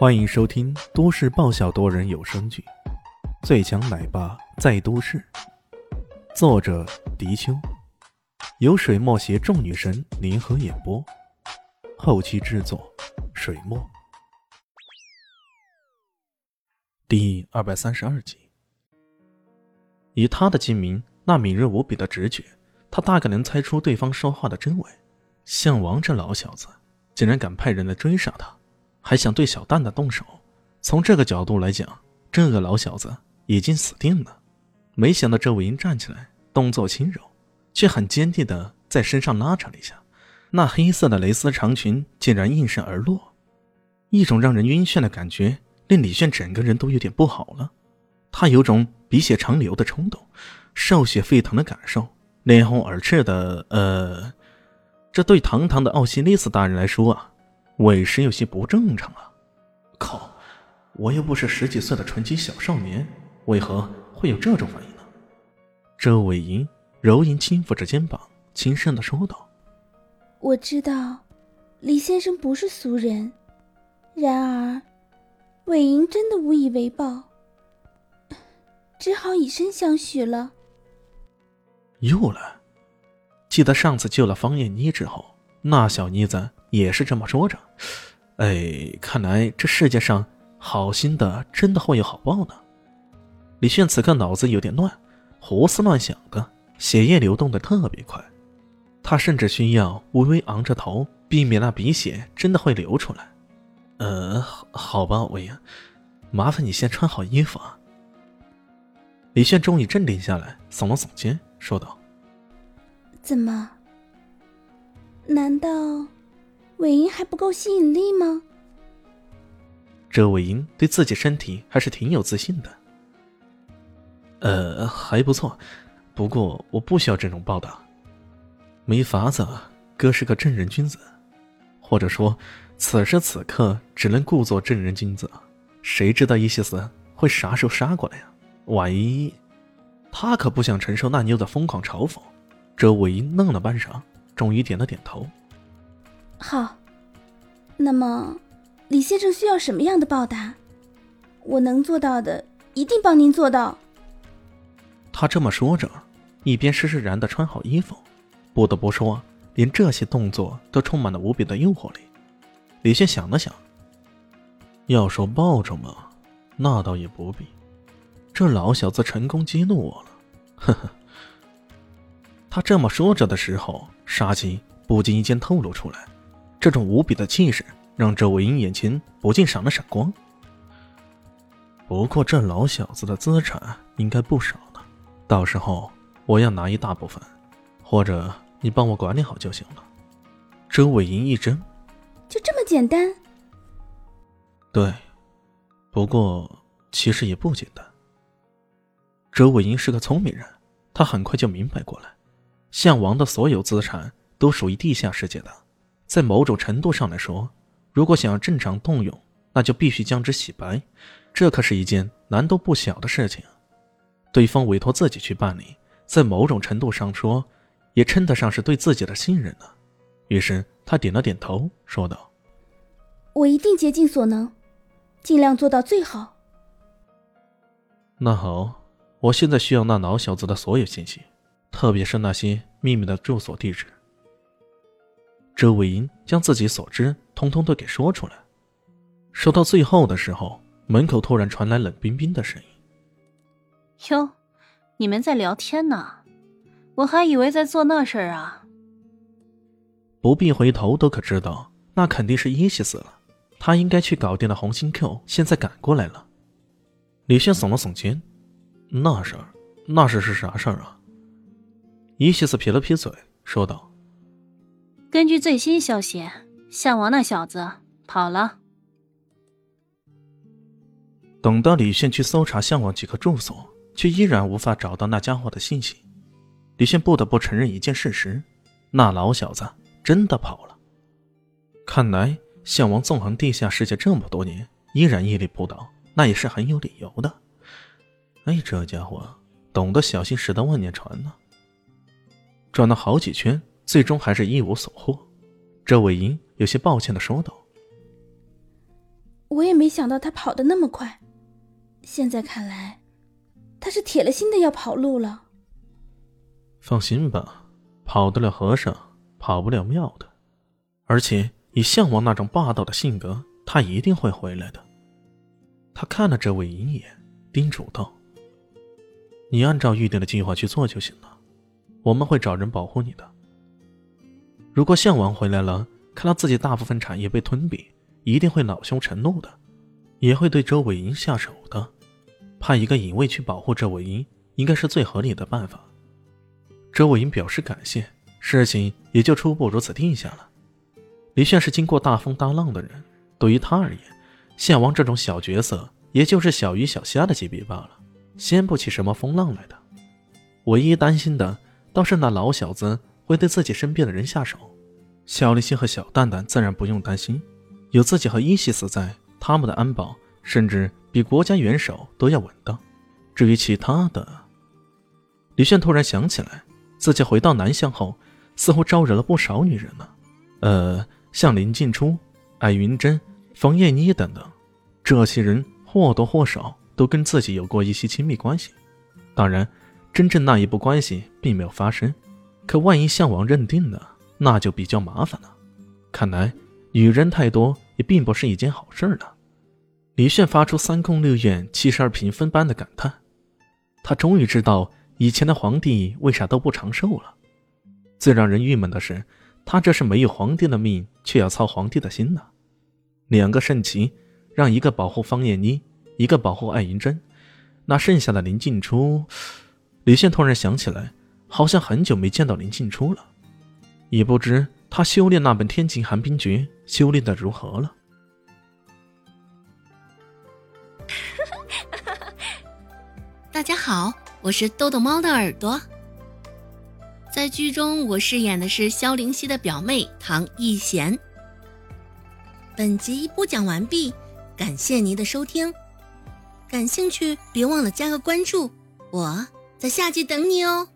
欢迎收听都市爆笑多人有声剧《最强奶爸在都市》，作者：迪秋，由水墨携众女神联合演播，后期制作：水墨。第二百三十二集，以他的精明，那敏锐无比的直觉，他大概能猜出对方说话的真伪。项王这老小子，竟然敢派人来追杀他！还想对小蛋蛋动手，从这个角度来讲，这个老小子已经死定了。没想到周伟英站起来，动作轻柔，却很坚定的在身上拉扯了一下，那黑色的蕾丝长裙竟然应声而落，一种让人晕眩的感觉令李炫整个人都有点不好了。他有种鼻血长流的冲动，少血沸腾的感受，脸红耳赤的……呃，这对堂堂的奥西里斯大人来说啊。委实有些不正常啊！靠，我又不是十几岁的纯情小少年，为何会有这种反应呢？周伟银柔银轻抚着肩膀，轻声的说道：“我知道，李先生不是俗人，然而，伟银真的无以为报，只好以身相许了。”又来，记得上次救了方艳妮之后，那小妮子。也是这么说着，哎，看来这世界上好心的真的会有好报呢。李炫此刻脑子有点乱，胡思乱想的，血液流动的特别快，他甚至需要微微昂着头，避免那鼻血真的会流出来。呃，好吧，伟英，麻烦你先穿好衣服啊。李炫终于镇定下来，耸了耸肩，说道：“怎么？难道？”尾音还不够吸引力吗？这尾音对自己身体还是挺有自信的。呃，还不错，不过我不需要这种报答。没法子，哥是个正人君子，或者说，此时此刻只能故作正人君子。谁知道伊西斯会啥时候杀过来呀？万一……他可不想承受那妞的疯狂嘲讽。这尾音愣了半晌，终于点了点头。好，那么李先生需要什么样的报答？我能做到的，一定帮您做到。他这么说着，一边施施然的穿好衣服。不得不说，连这些动作都充满了无比的诱惑力。李现想了想，要说报酬嘛，那倒也不必。这老小子成功激怒我了，呵 呵。他这么说着的时候，杀机不经意间透露出来。这种无比的气势让周伟英眼前不禁闪了闪光。不过这老小子的资产应该不少呢，到时候我要拿一大部分，或者你帮我管理好就行了。周伟英一怔，就这么简单？对，不过其实也不简单。周伟英是个聪明人，他很快就明白过来，项王的所有资产都属于地下世界的。在某种程度上来说，如果想要正常动用，那就必须将之洗白，这可是一件难度不小的事情。对方委托自己去办理，在某种程度上说，也称得上是对自己的信任了。于是他点了点头，说道：“我一定竭尽所能，尽量做到最好。”那好，我现在需要那老小子的所有信息，特别是那些秘密的住所地址。周伟英将自己所知通通都给说出来。说到最后的时候，门口突然传来冷冰冰的声音：“哟，你们在聊天呢？我还以为在做那事儿啊。”不必回头都可知道，那肯定是伊西斯了。他应该去搞定了红心 Q，现在赶过来了。李炫耸了耸肩：“那事儿，那事是啥事儿啊？”伊西斯撇了撇嘴，说道。根据最新消息，项王那小子跑了。等到李炫去搜查项王几个住所，却依然无法找到那家伙的信息。李炫不得不承认一件事实：那老小子真的跑了。看来项王纵横地下世界这么多年，依然屹立不倒，那也是很有理由的。哎，这家伙懂得小心驶得万年船呢。转了好几圈。最终还是一无所获，周伟英有些抱歉的说道：“我也没想到他跑得那么快。现在看来，他是铁了心的要跑路了。放心吧，跑得了和尚跑不了庙的。而且以项王那种霸道的性格，他一定会回来的。他看了这魏莹一眼，叮嘱道：“你按照预定的计划去做就行了，我们会找人保护你的。如果项王回来了，看到自己大部分产业被吞并，一定会恼羞成怒的，也会对周伟英下手的。派一个隐卫去保护周伟英，应该是最合理的办法。”周伟英表示感谢，事情也就初步如此定下了。李炫是经过大风大浪的人，对于他而言，项王这种小角色，也就是小鱼小虾的级别罢了，掀不起什么风浪来的。唯一担心的，倒是那老小子会对自己身边的人下手。小丽心和小蛋蛋自然不用担心，有自己和伊西斯在，他们的安保甚至比国家元首都要稳当。至于其他的，李炫突然想起来。自己回到南巷后，似乎招惹了不少女人呢。呃，像林静初、艾云珍、冯燕妮等等，这些人或多或少都跟自己有过一些亲密关系。当然，真正那一步关系并没有发生。可万一项王认定了，那就比较麻烦了。看来女人太多也并不是一件好事呢。李炫发出三宫六院七十二嫔分般的感叹，他终于知道。以前的皇帝为啥都不长寿了？最让人郁闷的是，他这是没有皇帝的命，却要操皇帝的心呢。两个圣骑，让一个保护方艳妮，一个保护艾云珍，那剩下的林静初……李炫突然想起来，好像很久没见到林静初了，也不知他修炼那本天境寒冰诀修炼的如何了。大家好。我是豆豆猫的耳朵，在剧中我饰演的是萧灵溪的表妹唐艺贤。本集播讲完毕，感谢您的收听，感兴趣别忘了加个关注，我在下集等你哦。